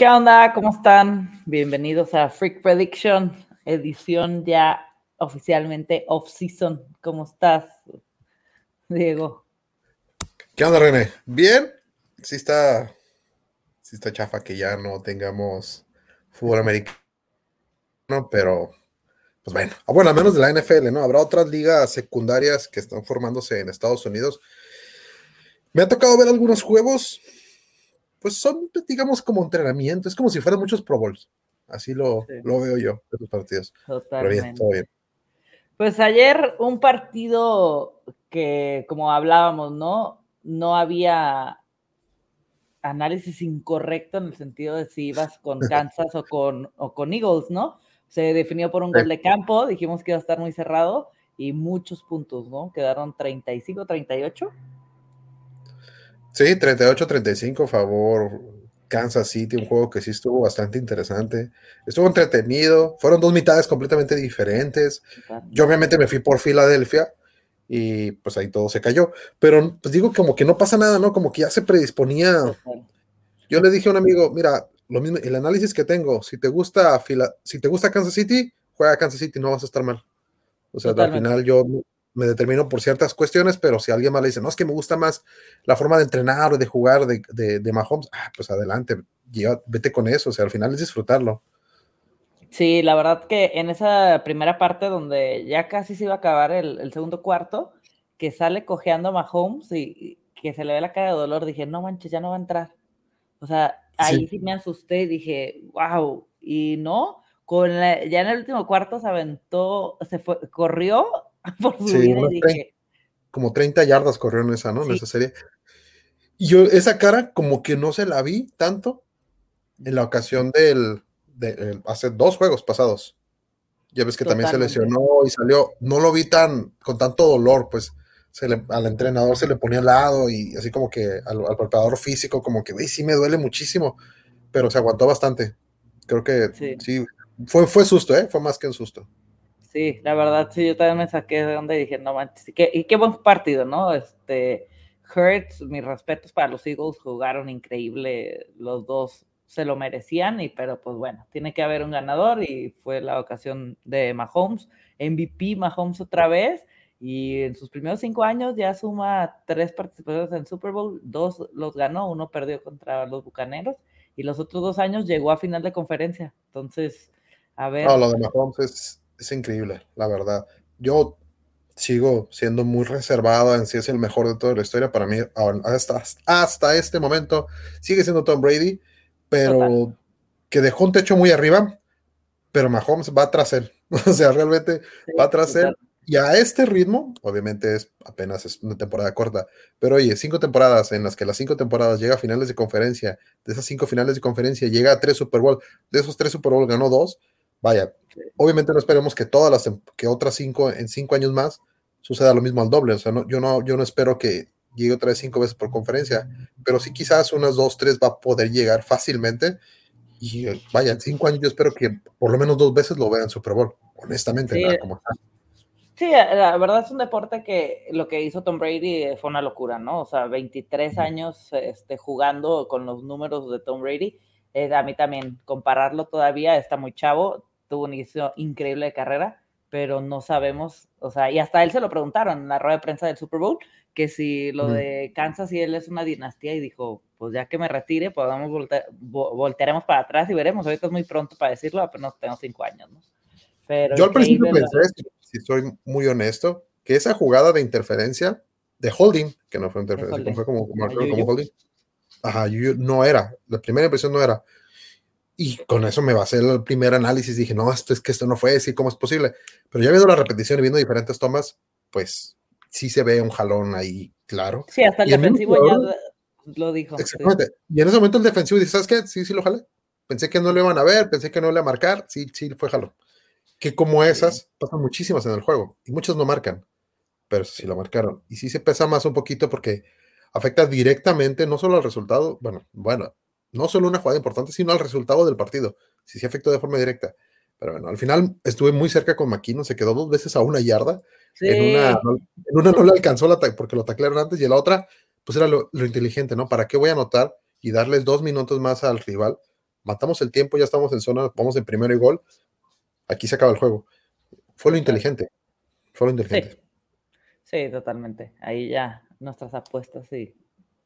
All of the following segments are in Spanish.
¿Qué onda? ¿Cómo están? Bienvenidos a Freak Prediction, edición ya oficialmente off-season. ¿Cómo estás, Diego? ¿Qué onda, René? ¿Bien? Sí está, sí está chafa que ya no tengamos fútbol americano, pero pues bueno, ah, bueno, al menos de la NFL, ¿no? Habrá otras ligas secundarias que están formándose en Estados Unidos. Me ha tocado ver algunos juegos, pues son, digamos, como entrenamiento, es como si fueran muchos Pro Bowls. Así lo, lo veo yo, esos partidos. Totalmente. todo bien. Pues ayer un partido que, como hablábamos, ¿no? No había análisis incorrecto en el sentido de si ibas con Kansas o con, o con Eagles, ¿no? Se definió por un gol de campo, dijimos que iba a estar muy cerrado y muchos puntos, ¿no? Quedaron 35, 38. Sí, 38-35 favor Kansas City, un juego que sí estuvo bastante interesante. Estuvo entretenido, fueron dos mitades completamente diferentes. Yo obviamente me fui por Filadelfia y pues ahí todo se cayó. Pero pues digo como que no pasa nada, ¿no? Como que ya se predisponía. Yo le dije a un amigo, mira, lo mismo, el análisis que tengo, si te gusta si te gusta Kansas City, juega Kansas City, no vas a estar mal. O sea, al final yo me determino por ciertas cuestiones, pero si alguien más le dice, no, es que me gusta más la forma de entrenar o de jugar de, de, Mahomes, ah, pues adelante, vete con eso, o sea, al final es disfrutarlo. Sí, la verdad que en esa primera parte donde ya casi se iba a acabar el, segundo cuarto, que sale cojeando Mahomes y, que se le ve la cara de dolor, dije, no manches, ya no va a entrar. O sea, ahí sí, me asusté y dije, wow, y no, con ya en el último cuarto se aventó, se fue, corrió por su vida y dije, como 30 yardas corrió en esa, ¿no? En esa serie. Y yo esa cara como que no se la vi tanto en la ocasión del, de, hace dos juegos pasados. Ya ves que también se lesionó y salió, no lo vi tan con tanto dolor, pues se le, al entrenador se le ponía al lado y así como que al, preparador físico como que, sí me duele muchísimo, pero se aguantó bastante. Creo que sí, fue, fue susto, ¿eh? Fue más que un susto. Sí, la verdad, sí, yo también me saqué de donde dije, no manches, y qué, y qué buen partido, ¿no? Este, Hurts, mis respetos para los Eagles, jugaron increíble, los dos se lo merecían, y pero pues bueno, tiene que haber un ganador y fue la ocasión de Mahomes, MVP Mahomes otra vez, y en sus primeros cinco años ya suma tres participaciones en Super Bowl, dos los ganó, uno perdió contra los Bucaneros, y los otros dos años llegó a final de conferencia, entonces, a ver. No, lo de Mahomes es es increíble, la verdad. Yo sigo siendo muy reservado en si es el mejor de toda la historia. Para mí, hasta, hasta este momento, sigue siendo Tom Brady, pero que dejó un techo muy arriba, pero Mahomes va tras él. o sea, realmente va tras él. Y a este ritmo, obviamente es apenas es una temporada corta, pero oye, cinco temporadas en las que las cinco temporadas llega a finales de conferencia, de esas cinco finales de conferencia llega a tres Super Bowl, de esos tres Super Bowl ganó dos, Vaya, obviamente no esperemos que todas las, que otras cinco, en cinco años más, suceda lo mismo al doble. O sea, no, yo, no, yo no espero que llegue otra vez cinco veces por conferencia, pero sí quizás unas dos, tres va a poder llegar fácilmente. Y vaya, en cinco años yo espero que por lo menos dos veces lo vean Super Bowl, honestamente. Sí. sí, la verdad es un deporte que lo que hizo Tom Brady fue una locura, ¿no? O sea, 23 años este, jugando con los números de Tom Brady. Eh, a mí también compararlo todavía está muy chavo tuvo un inicio increíble de carrera, pero no sabemos, o sea, y hasta él se lo preguntaron en la rueda de prensa del Super Bowl, que si lo de Kansas y él es una dinastía y dijo, pues ya que me retire, podamos voltear, voltearemos para atrás y veremos, ahorita es muy pronto para decirlo, apenas tengo cinco años, ¿no? Pero Yo al principio pensé, si soy muy honesto, que esa jugada de interferencia de holding, que no fue interferencia, fue como, como, holding, ajá, no era, la primera impresión no era, y con eso me basé el primer análisis. Dije, no, esto es que esto no fue así, ¿cómo es posible? Pero ya viendo la repetición y viendo diferentes tomas, pues sí se ve un jalón ahí, claro. Sí, hasta el defensivo ya lo dijo. Exactamente. Y en ese momento el defensivo dice, ¿sabes qué? Sí, sí lo jalé. Pensé que no lo iban a ver, pensé que no le iban a marcar. Sí, sí, fue jalón. Que como esas, pasan muchísimas en el juego. Y muchos no marcan. Pero sí lo marcaron. Y sí se pesa más un poquito porque afecta directamente no solo al resultado, bueno, bueno, no solo una jugada importante, sino al resultado del partido, si se afectó de forma directa. Pero bueno, al final estuve muy cerca con Maquino, se quedó dos veces a una yarda. En, una, no, en, una, no, le alcanzó la porque lo taclearon antes y en la otra, pues era lo, inteligente, ¿no? ¿Para qué voy a anotar y darles dos minutos más al rival matamos el tiempo, ya estamos en zona, vamos en primero y gol, aquí se acaba el juego. Fue lo inteligente, fue lo inteligente. Sí, totalmente. Ahí ya nuestras apuestas sí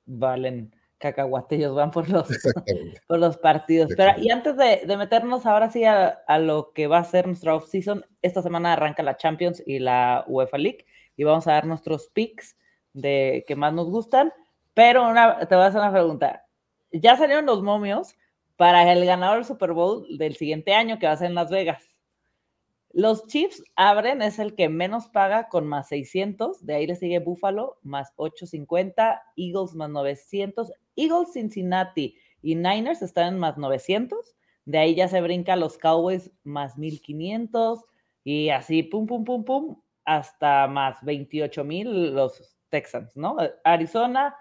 valen cacahuatillos, van por los, por los partidos. Pero, y antes de, meternos ahora sí a, lo que va a ser nuestra off-season, esta semana arranca la Champions y la UEFA League y vamos a dar nuestros picks de que más nos gustan. Pero una, te voy a hacer una pregunta. Ya salieron los momios para el ganador del Super Bowl del siguiente año que va a ser en Las Vegas. Los Chiefs abren, es el que menos paga con más 600, de ahí le sigue Buffalo más 850, Eagles más 900, Eagles, Cincinnati y Niners están en más 900, de ahí ya se brinca los Cowboys más 1500 y así pum, pum, pum, pum, hasta más 28 mil los Texans, ¿no? Arizona,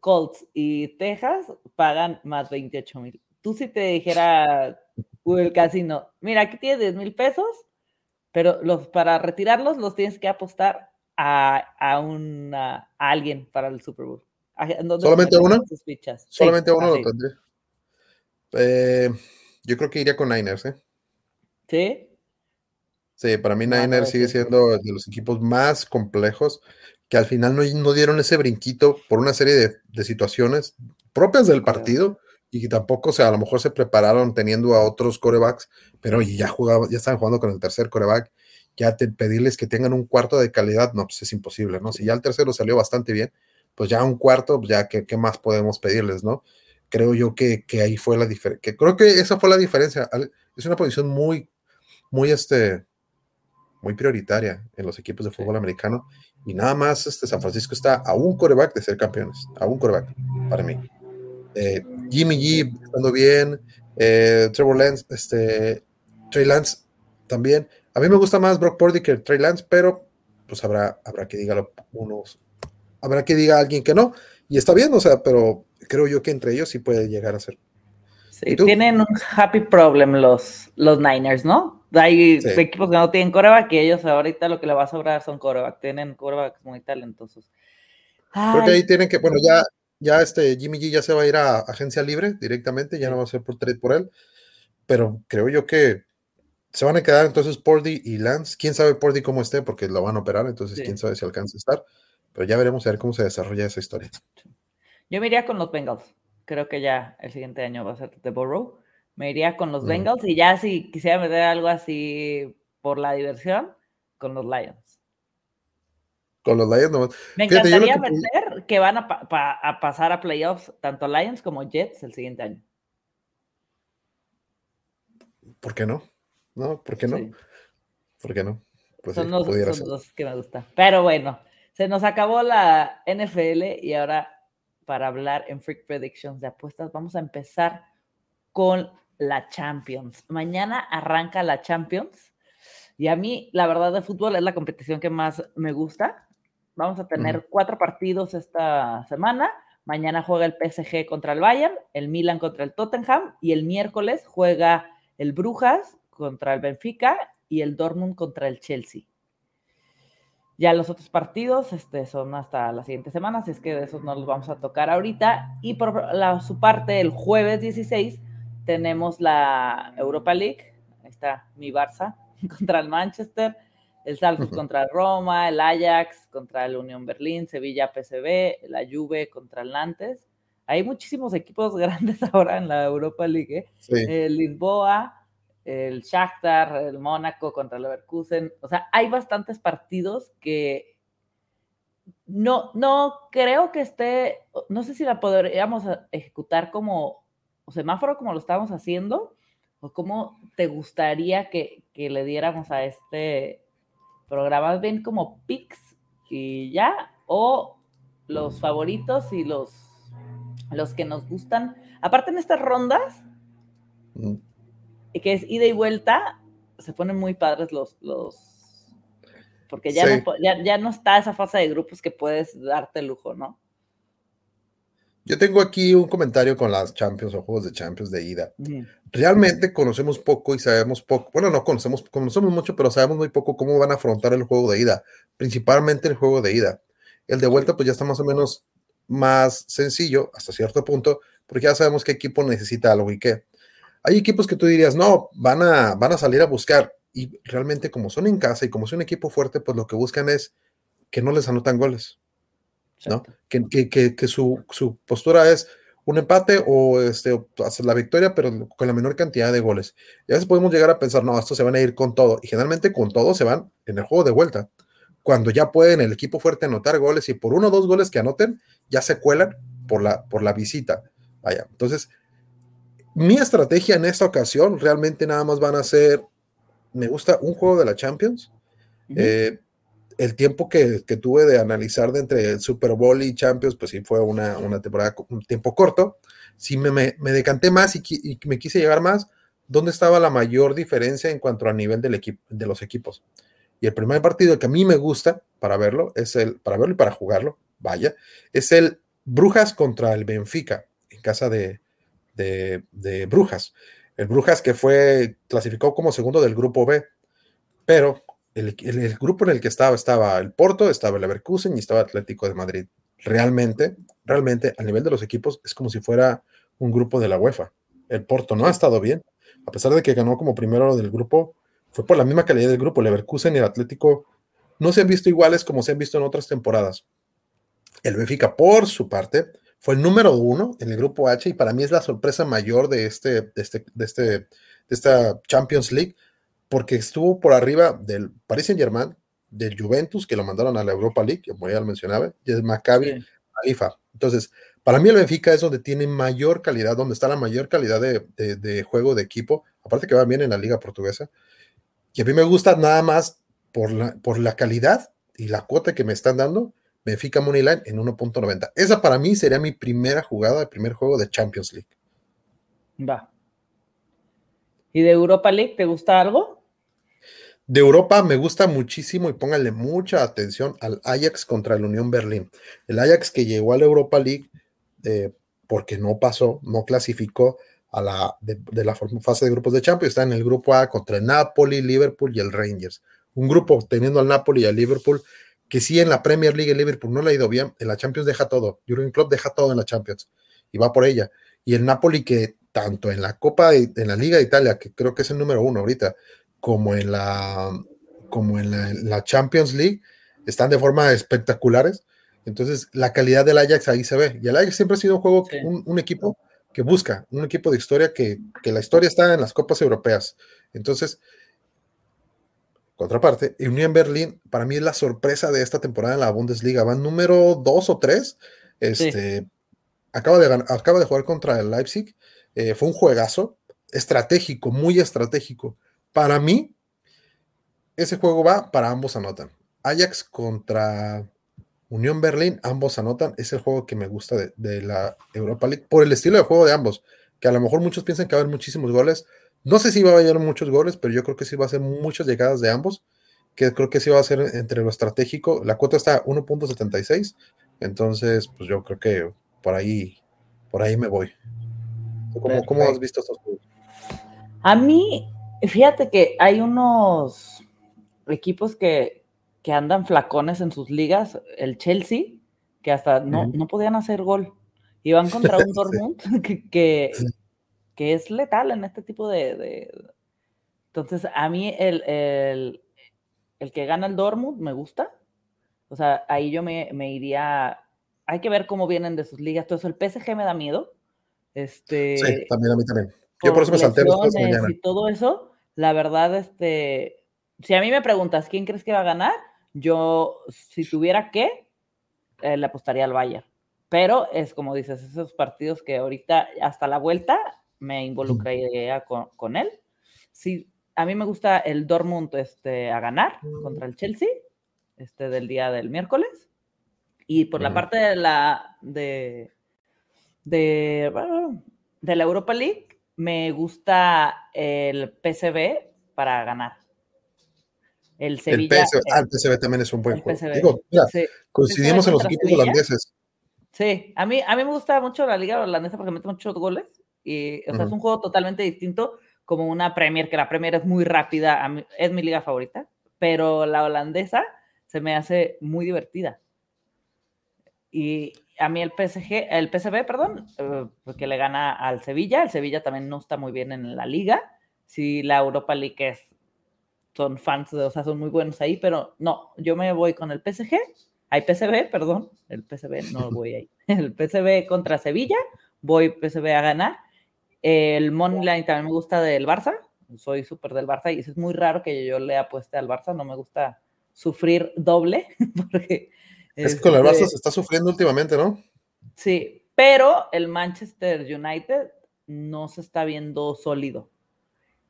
Colts y Texas pagan más 28 mil. Tú si te dijera el casino, mira, aquí tienes 10 mil pesos, pero los, para retirarlos los tienes que apostar a, a, a alguien para el Super Bowl. ¿Solamente uno? Solamente uno lo tendré. Eh, yo creo que iría con Niners, ¿eh? ¿Sí? Sí, para mí Niners sigue siendo de los equipos más complejos que al final no, no dieron ese brinquito por una serie de, de, situaciones propias del partido y que tampoco, o sea, a lo mejor se prepararon teniendo a otros corebacks, pero ya jugaba, ya estaban jugando con el tercer coreback, ya te, pedirles que tengan un cuarto de calidad, no, pues es imposible, ¿no? Si ya el tercero salió bastante bien, pues ya un cuarto, pues ya, ¿qué, qué más podemos pedirles, no? Creo yo que, que ahí fue la diferencia, creo que esa fue la diferencia, es una posición muy, muy, este, muy prioritaria en los equipos de fútbol americano, y nada más este San Francisco está a un coreback de ser campeones, a un coreback, para mí. Eh, Jimmy G estando bien, eh, Trevor Lance, este, Trey Lance también. A mí me gusta más Brock Purdy que Trey Lance, pero pues habrá, habrá que diga unos, habrá que diga alguien que no, y está bien, o sea, pero creo yo que entre ellos sí puede llegar a ser. Sí, tienen un happy problem los, los Niners, ¿no? Hay equipos que no tienen coreback y ellos ahorita lo que le va a sobrar son coreback, tienen corebacks muy talentosos. Creo que ahí tienen que, bueno, ya ya este Jimmy G ya se va a ir a agencia libre directamente, ya no va a ser por trade por él, pero creo yo que se van a quedar entonces Pordy y Lance. Quién sabe Pordy cómo esté, porque lo van a operar, entonces quién sabe si alcanza a estar, pero ya veremos a ver cómo se desarrolla esa historia. Yo me iría con los Bengals. Creo que ya el siguiente año va a ser The Burrow. Me iría con los Bengals y ya si quisiera meter algo así por la diversión, con los Lions con los Lions nomás. Me encantaría meter que van a, pasar a playoffs tanto Lions como Jets el siguiente año. ¿Por qué no? No, ¿por qué no? ¿Por qué no? Pues son, los, dos que me gustan. Pero bueno, se nos acabó la NFL y ahora para hablar en Freak Predictions de apuestas vamos a empezar con la Champions. Mañana arranca la Champions y a mí la verdad de fútbol es la competición que más me gusta. Vamos a tener cuatro partidos esta semana. Mañana juega el PSG contra el Bayern, el Milan contra el Tottenham y el miércoles juega el Brujas contra el Benfica y el Dortmund contra el Chelsea. Ya los otros partidos este, son hasta la siguiente semana, así es que de esos no los vamos a tocar ahorita. Y por su parte, el jueves 16 tenemos la Europa League. Ahí está mi Barça contra el Manchester el Salzburg contra Roma, el Ajax contra el Unión Berlín, Sevilla PSV, la Juve contra el Nantes. Hay muchísimos equipos grandes ahora en la Europa League. ¿eh? El Lisboa, el Shakhtar, el Mónaco contra el Leverkusen. O sea, hay bastantes partidos que no, no creo que esté, no sé si la podríamos ejecutar como semáforo como lo estamos haciendo, o cómo te gustaría que, que le diéramos a este programas bien como picks y ya, o los favoritos y los, los que nos gustan. Aparte en estas rondas, mm. que es ida y vuelta, se ponen muy padres los, los porque ya, no, ya, ya, no está esa fase de grupos que puedes darte lujo, ¿no? Yo tengo aquí un comentario con las Champions o juegos de Champions de ida. Realmente conocemos poco y sabemos poco. Bueno, no conocemos, conocemos mucho, pero sabemos muy poco cómo van a afrontar el juego de ida, principalmente el juego de ida. El de vuelta, pues ya está más o menos más sencillo hasta cierto punto, porque ya sabemos qué equipo necesita algo y qué. hay equipos que tú dirías, no, van a, van a salir a buscar. Y realmente como son en casa y como son un equipo fuerte, pues lo que buscan es que no les anotan goles. ¿No? Que, que, que, su, su, postura es un empate o este, hacer la victoria, pero con la menor cantidad de goles. Ya veces podemos llegar a pensar, no, estos se van a ir con todo. Y generalmente con todo se van en el juego de vuelta. Cuando ya pueden el equipo fuerte anotar goles y por uno o dos goles que anoten, ya se cuelan por la, por la visita. Vaya, entonces, mi estrategia en esta ocasión realmente nada más van a ser, me gusta un juego de la Champions. eh, el tiempo que, tuve de analizar de entre el Super Bowl y Champions, pues sí fue una, temporada, un tiempo corto. Sí me, me, decanté más y, me quise llegar más. ¿Dónde estaba la mayor diferencia en cuanto a nivel del equipo, de los equipos? Y el primer partido que a mí me gusta para verlo, es el, para verlo y para jugarlo, vaya, es el Brujas contra el Benfica, en casa de, de, de Brujas. El Brujas que fue, clasificado como segundo del grupo B, pero el, grupo en el que estaba, estaba el Porto, estaba el Leverkusen y estaba Atlético de Madrid. Realmente, realmente, a nivel de los equipos, es como si fuera un grupo de la UEFA. El Porto no ha estado bien, a pesar de que ganó como primero del grupo, fue por la misma calidad del grupo. Leverkusen y el Atlético no se han visto iguales como se han visto en otras temporadas. El Benfica, por su parte, fue el número uno en el grupo H y para mí es la sorpresa mayor de, este, de, este, de, este, de esta Champions League porque estuvo por arriba del Paris Saint Germain, del Juventus, que lo mandaron a la Europa League, como ya lo mencionaba, y el Maccabi Haifa. Entonces, para mí el Benfica es donde tiene mayor calidad, donde está la mayor calidad de, juego de equipo, aparte que va bien en la liga portuguesa. Y a mí me gusta nada más por la, por la calidad y la cuota que me están dando, Benfica Moneyline en 1.90. Esa para mí sería mi primera jugada, el primer juego de Champions League. Va. ¿Y de Europa League te gusta algo? De Europa me gusta muchísimo y pónganle mucha atención al Ajax contra el Unión Berlín. El Ajax que llegó a la Europa League eh, porque no pasó, no clasificó a la de, la fase de grupos de Champions. Está en el grupo A contra el Napoli, Liverpool y el Rangers. Un grupo teniendo al Napoli y al Liverpool que sí en la Premier League el Liverpool no le ha ido bien, en la Champions deja todo. Jurgen Klopp deja todo en la Champions y va por ella. Y el Napoli que tanto en la Copa, en la Liga de Italia, que creo que es el número uno ahorita, como en la, como en la, Champions League están de forma espectaculares. Entonces, la calidad del Ajax ahí se ve. Y el Ajax siempre ha sido un juego, un, equipo que busca, un equipo de historia que, la historia está en las copas europeas. Entonces, contraparte, Unión Berlín, para mí es la sorpresa de esta temporada en la Bundesliga. Van número dos o tres. Este, acaba, de, acaba de jugar contra el Leipzig. Eh, fue un juegazo estratégico, muy estratégico. Para mí, ese juego va para ambos anotan. Ajax contra Unión Berlín, ambos anotan. Es el juego que me gusta de, la Europa League por el estilo de juego de ambos. Que a lo mejor muchos piensan que va a haber muchísimos goles. No sé si va a haber muchos goles, pero yo creo que sí va a ser muchas llegadas de ambos. Que creo que sí va a ser entre lo estratégico. La cuota está 1.76. Entonces, pues yo creo que por ahí, por ahí me voy. ¿Cómo, ¿Cómo, has visto estos juegos? A mí, Fíjate que hay unos equipos que, andan flacones en sus ligas, el Chelsea, que hasta no, podían hacer gol. Iban contra un Dortmund que, que, es letal en este tipo de... Entonces, a mí el, el, que gana el Dortmund me gusta. O sea, ahí yo me, iría... Hay que ver cómo vienen de sus ligas. Todo eso, el PSG me da miedo. Este, sí, también a mí también. Yo por eso me salté Y todo eso, la verdad, este, si a mí me preguntas quién crees que va a ganar, yo, si tuviera que, eh, le apostaría al Bayern. Pero es como dices, esos partidos que ahorita hasta la vuelta me involucraría con, él. Si a mí me gusta el Dortmund este, a ganar contra el Chelsea, este del día del miércoles. Y por la parte de la de, de, de la Europa League, me gusta el PCB para ganar. El Sevilla. El PSV, ah, el PSV también es un buen juego. Digo, mira, coincidimos en los equipos holandeses. Sí, a mí, a mí me gusta mucho la liga holandesa porque mete muchos goles. Y, o sea, es un juego totalmente distinto como una Premier, que la Premier es muy rápida, es mi liga favorita, pero la holandesa se me hace muy divertida. Y a mí el PSG, el PSV, perdón, eh, porque le gana al Sevilla. El Sevilla también no está muy bien en la liga. Sí, la Europa League es, son fans, de, o sea, son muy buenos ahí, pero no, yo me voy con el PSG. Hay PSV, perdón, el PSV no voy ahí. El PSV contra Sevilla, voy PSV a ganar. El Moneyline también me gusta del Barça, soy súper del Barça y es muy raro que yo le apueste al Barça, no me gusta sufrir doble, porque... Es que con el Barça este se está sufriendo últimamente, ¿no? Sí, pero el Manchester United no se está viendo sólido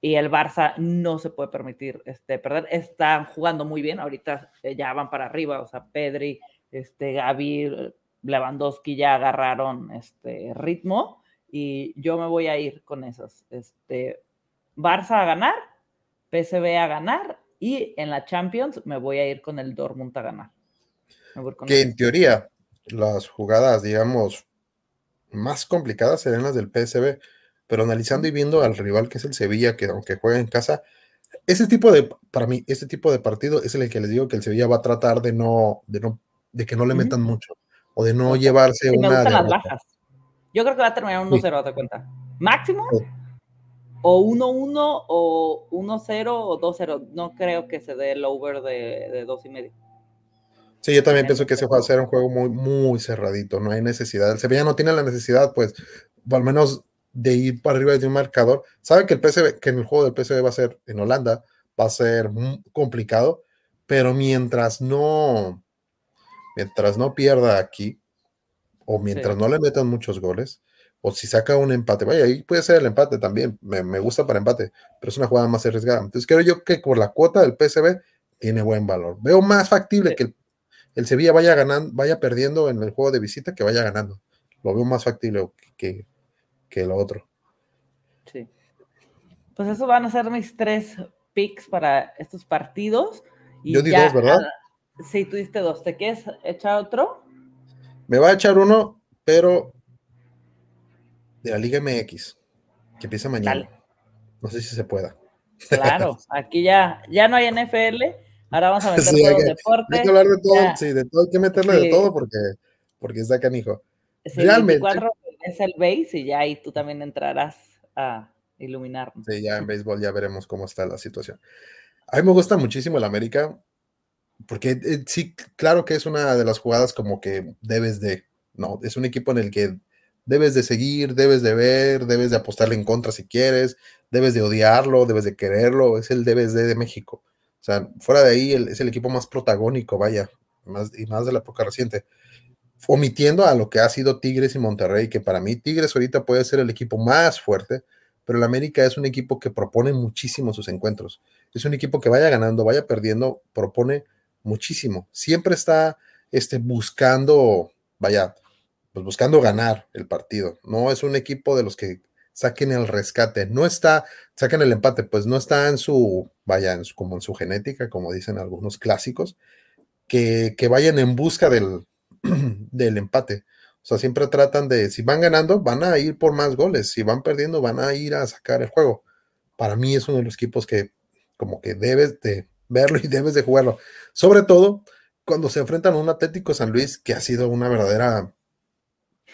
y el Barça no se puede permitir este, perder. Están jugando muy bien, ahorita eh, ya van para arriba, o sea, Pedri, este, Gaby, Lewandowski ya agarraron este ritmo y yo me voy a ir con esos. Este, Barça a ganar, PSV a ganar y en la Champions me voy a ir con el Dortmund a ganar. Que en teoría las jugadas, digamos, más complicadas serían las del PSV, pero analizando y viendo al rival que es el Sevilla, que aunque juega en casa, ese tipo de, para mí, este tipo de partido es el que les digo que el Sevilla va a tratar de no, de no, de que no le metan mucho, o de no llevarse una. las bajas. Yo creo que va a terminar 1-0, te cuenta. Máximo o 1-1 o 1-0 o 2-0. No creo que se dé el over de, de dos y medio. Sí, yo también pienso que ese va a ser un juego muy, muy cerradito. No hay necesidad. El Sevilla no tiene la necesidad, pues, al menos de ir para arriba de un marcador. Sabe que el PSV, que en el juego del PSV va a ser en Holanda, va a ser complicado, pero mientras no, mientras no pierda aquí, o mientras no le metan muchos goles, o si saca un empate, vaya, ahí puede ser el empate también, me, gusta para empate, pero es una jugada más arriesgada. Entonces creo yo que por la cuota del PSV tiene buen valor. Veo más factible que el, Sevilla vaya ganando, vaya perdiendo en el juego de visita que vaya ganando. Lo veo más factible que, que lo otro. Sí. Pues eso van a ser mis tres picks para estos partidos. yo di dos, ¿verdad? sí, tú diste dos. ¿Te quieres echar otro? Me va a echar uno, pero de la Liga MX, que empieza mañana. No sé si se pueda. Claro, aquí ya, ya no hay NFL, ahora vamos a meter todo hay deporte. Hay que hablar de todo, sí, de todo, hay que meterle de todo porque, porque está canijo. Realmente. es el base y ya ahí tú también entrarás a iluminarnos. Sí, ya en béisbol ya veremos cómo está la situación. A mí me gusta muchísimo el América, porque eh, sí, claro que es una de las jugadas como que debes de, no, es un equipo en el que debes de seguir, debes de ver, debes de apostarle en contra si quieres, debes de odiarlo, debes de quererlo, es el debes de, de México. O sea, fuera de ahí es el equipo más protagónico, vaya, más, y más de la época reciente. Omitiendo a lo que ha sido Tigres y Monterrey, que para mí Tigres ahorita puede ser el equipo más fuerte, pero el América es un equipo que propone muchísimo sus encuentros. Es un equipo que vaya ganando, vaya perdiendo, propone muchísimo. Siempre está este, buscando, vaya, pues buscando ganar el partido. No es un equipo de los que saquen el rescate. No está, saquen el empate, pues no está en su, vaya, como en su genética, como dicen algunos clásicos, que, vayan en busca del, del empate. O sea, siempre tratan de, si van ganando, van a ir por más goles. Si van perdiendo, van a ir a sacar el juego. Para mí es uno de los equipos que como que debes de verlo y debes de jugarlo. Sobre todo cuando se enfrentan a un Atlético San Luis que ha sido una verdadera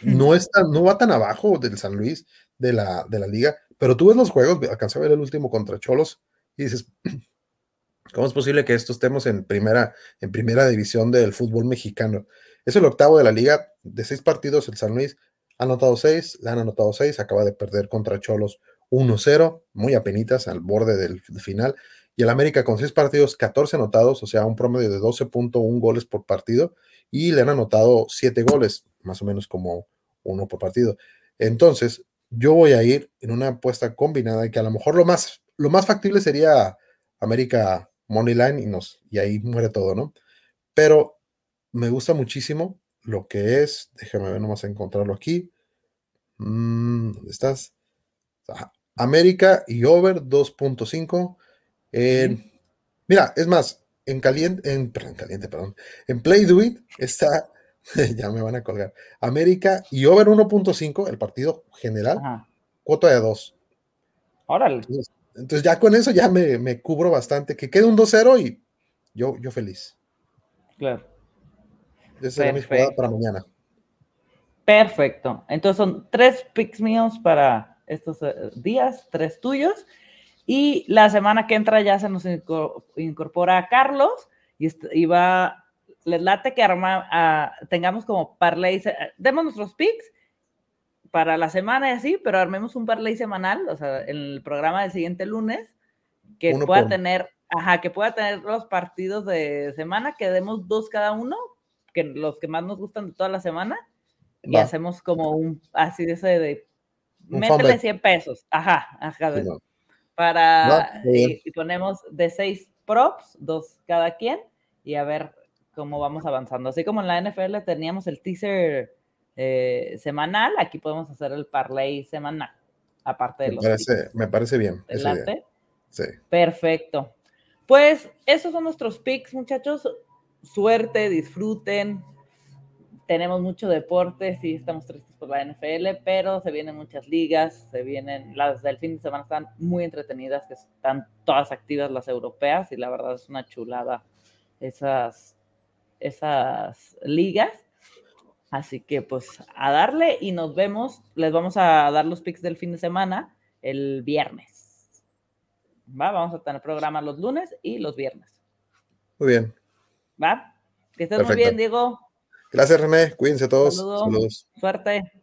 no, está, no va tan abajo del San Luis de la, de la liga, pero tú ves los juegos, alcancé a ver el último contra Cholos y dices, ¿cómo es posible que esto estemos en primera, en primera división del fútbol mexicano? Es el octavo de la liga, de seis partidos el San Luis ha anotado seis, le han anotado seis, acaba de perder contra Cholos 1-0, muy apenitas al borde del, final, y el América con seis partidos, 14 anotados, o sea, un promedio de 12.1 goles por partido, y le han anotado siete goles, más o menos como uno por partido. Entonces, yo voy a ir en una apuesta combinada y que a lo mejor lo más, lo más factible sería América Moneyline y, nos, y ahí muere todo, ¿no? Pero me gusta muchísimo lo que es, déjame ver nomás encontrarlo aquí. Mm, ¿Dónde estás? América y over 2.5. Mira, es más, en caliente, en, perdón, caliente, perdón, en Play Do It está ya me van a colgar. América y over 1.5, el partido general, cuota de 2. Órale. Entonces, ya con eso ya me, cubro bastante. Que quede un 2-0 y yo, yo feliz. Claro. Esa será mi jugada para mañana. Perfecto. Entonces son tres picks míos para estos eh, días, tres tuyos. Y la semana que entra ya se nos incorpora a Carlos y, va, les late que arma, tengamos como parlay, demos nuestros picks para la semana y así, pero armemos un parlay semanal, o sea, en el programa del siguiente lunes, que pueda tener, ajá, que pueda tener los partidos de semana, que demos dos cada uno, que los que más nos gustan de toda la semana, y hacemos como un, así de ese de, métele 100 pesos, ajá, ajá, para, y, ponemos de seis props, dos cada quien, y a ver cómo vamos avanzando. Así como en la NFL teníamos el teaser eh, semanal, aquí podemos hacer el parlay semanal, aparte de me los. Parece, me parece bien. Sí. Perfecto. Pues esos son nuestros picks, muchachos. Suerte, disfruten. Tenemos mucho deporte, sí, estamos tristes por la NFL, pero se vienen muchas ligas, se vienen, las del fin de semana están muy entretenidas, que están todas activas las europeas y la verdad es una chulada esas, esas ligas. Así que pues a darle y nos vemos. Les vamos a dar los picks del fin de semana el viernes. ¿Va? Vamos a tener programa los lunes y los viernes. Muy bien. ¿Va? Que estés muy bien, Diego. Gracias, René. Cuídense todos. Saludos. Suerte.